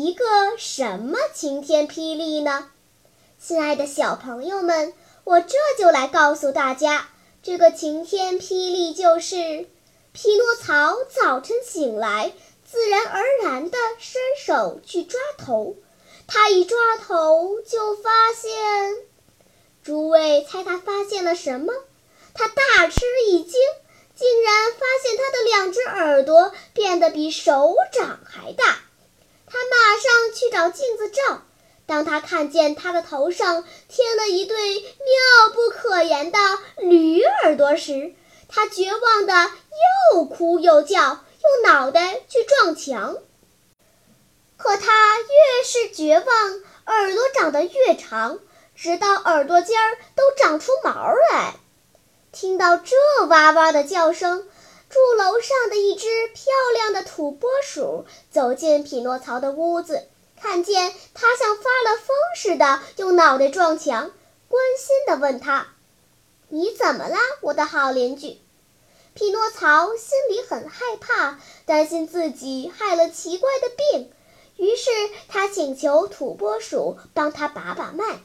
一个什么晴天霹雳呢？亲爱的小朋友们，我这就来告诉大家，这个晴天霹雳就是匹诺曹早晨醒来，自然而然地伸手去抓头。他一抓头，就发现……诸位猜他发现了什么？他大吃一惊，竟然发现他的两只耳朵变得比手掌还大。他马上去找镜子照，当他看见他的头上贴了一对妙不可言的驴耳朵时，他绝望的又哭又叫，用脑袋去撞墙。可他越是绝望，耳朵长得越长，直到耳朵尖儿都长出毛来。听到这哇哇的叫声，住楼上的一只漂亮的土拨鼠走进匹诺曹的屋子，看见他像发了疯似的用脑袋撞墙，关心地问他：“你怎么了，我的好邻居？”匹诺曹心里很害怕，担心自己害了奇怪的病，于是他请求土拨鼠帮他把把脉。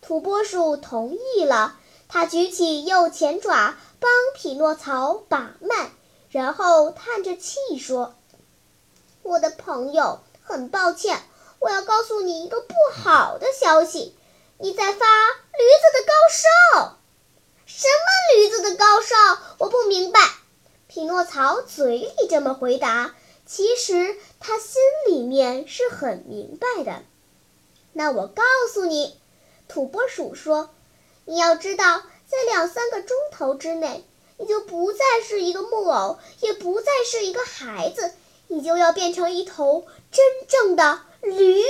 土拨鼠同意了。他举起右前爪帮匹诺曹把脉，然后叹着气说：“我的朋友，很抱歉，我要告诉你一个不好的消息，你在发驴子的高烧。什么驴子的高烧？我不明白。”匹诺曹嘴里这么回答，其实他心里面是很明白的。那我告诉你，土拨鼠说。你要知道，在两三个钟头之内，你就不再是一个木偶，也不再是一个孩子，你就要变成一头真正的驴子，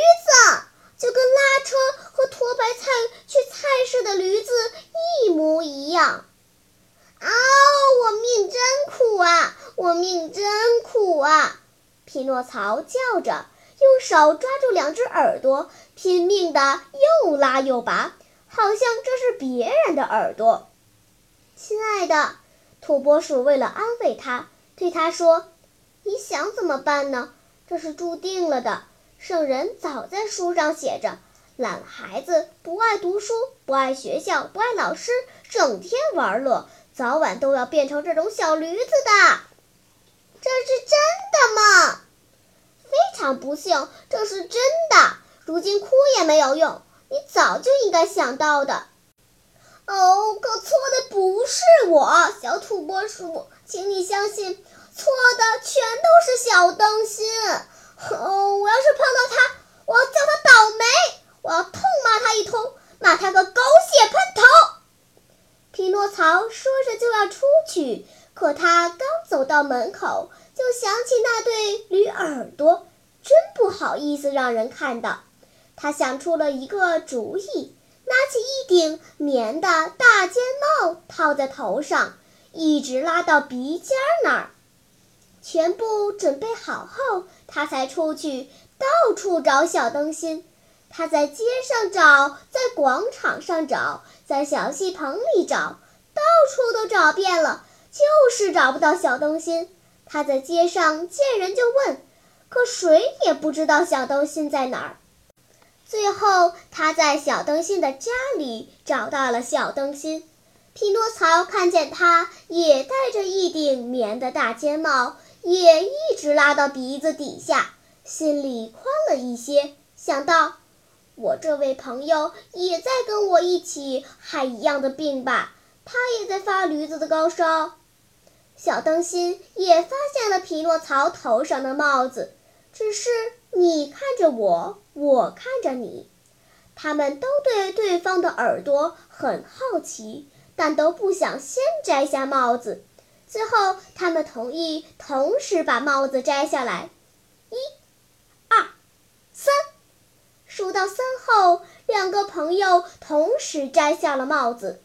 就跟拉车和驮白菜去菜市的驴子一模一样。啊，我命真苦啊！我命真苦啊！匹诺曹叫着，用手抓住两只耳朵，拼命的又拉又拔。好像这是别人的耳朵，亲爱的土拨鼠为了安慰他，对他说：“你想怎么办呢？这是注定了的。圣人早在书上写着，懒孩子不爱读书，不爱学校，不爱老师，整天玩乐，早晚都要变成这种小驴子的。这是真的吗？非常不幸，这是真的。如今哭也没有用。”你早就应该想到的，哦，可错是我，小土拨鼠，请你相信，错的全都是小灯芯。哦，我要是碰到他，我要叫他倒霉，我要痛骂他一通，骂他个狗血喷头。匹诺曹说着就要出去，可他刚走到门口，就想起那对驴耳朵，真不好意思让人看到。他想出了一个主意，拿起一顶棉的大尖帽套在头上，一直拉到鼻尖那儿。全部准备好后，他才出去到处找小灯芯。他在街上找，在广场上找，在小戏棚里找，到处都找遍了，就是找不到小灯芯。他在街上见人就问，可谁也不知道小灯芯在哪儿。最后，他在小灯芯的家里找到了小灯芯。匹诺曹看见他也戴着一顶棉的大尖帽，也一直拉到鼻子底下，心里宽了一些，想到：我这位朋友也在跟我一起害一样的病吧？他也在发驴子的高烧。小灯芯也发现了匹诺曹头上的帽子，只是。你看着我，我看着你，他们都对对方的耳朵很好奇，但都不想先摘下帽子。最后，他们同意同时把帽子摘下来。一、二、三，数到三后，两个朋友同时摘下了帽子。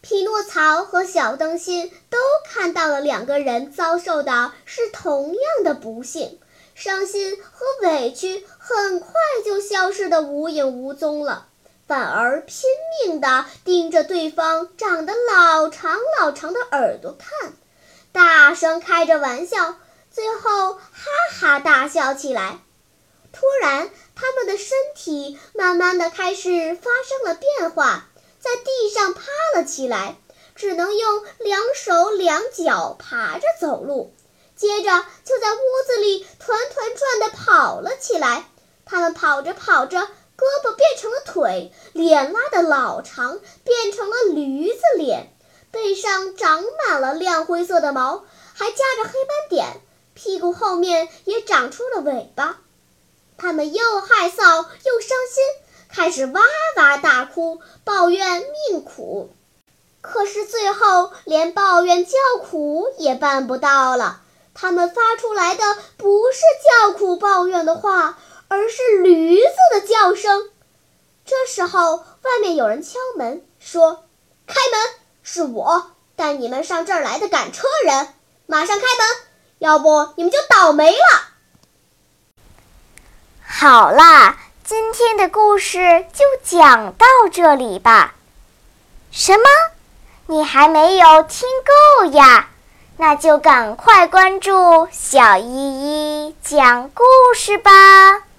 匹诺曹和小灯芯都看到了两个人遭受的是同样的不幸，伤心和委屈很快就消失得无影无踪了，反而拼命地盯着对方长得老长老长的耳朵看，大声开着玩笑，最后哈哈大笑起来。突然，他们的身体慢慢的开始发生了变化。在地上趴了起来，只能用两手两脚爬着走路。接着就在屋子里团团转地跑了起来。他们跑着跑着，胳膊变成了腿，脸拉得老长，变成了驴子脸，背上长满了亮灰色的毛，还夹着黑斑点，屁股后面也长出了尾巴。他们又害臊又伤心。开始哇哇大哭，抱怨命苦，可是最后连抱怨叫苦也办不到了。他们发出来的不是叫苦抱怨的话，而是驴子的叫声。这时候，外面有人敲门，说：“开门，是我带你们上这儿来的赶车人，马上开门，要不你们就倒霉了。”好啦。今天的故事就讲到这里吧。什么？你还没有听够呀？那就赶快关注小依依讲故事吧。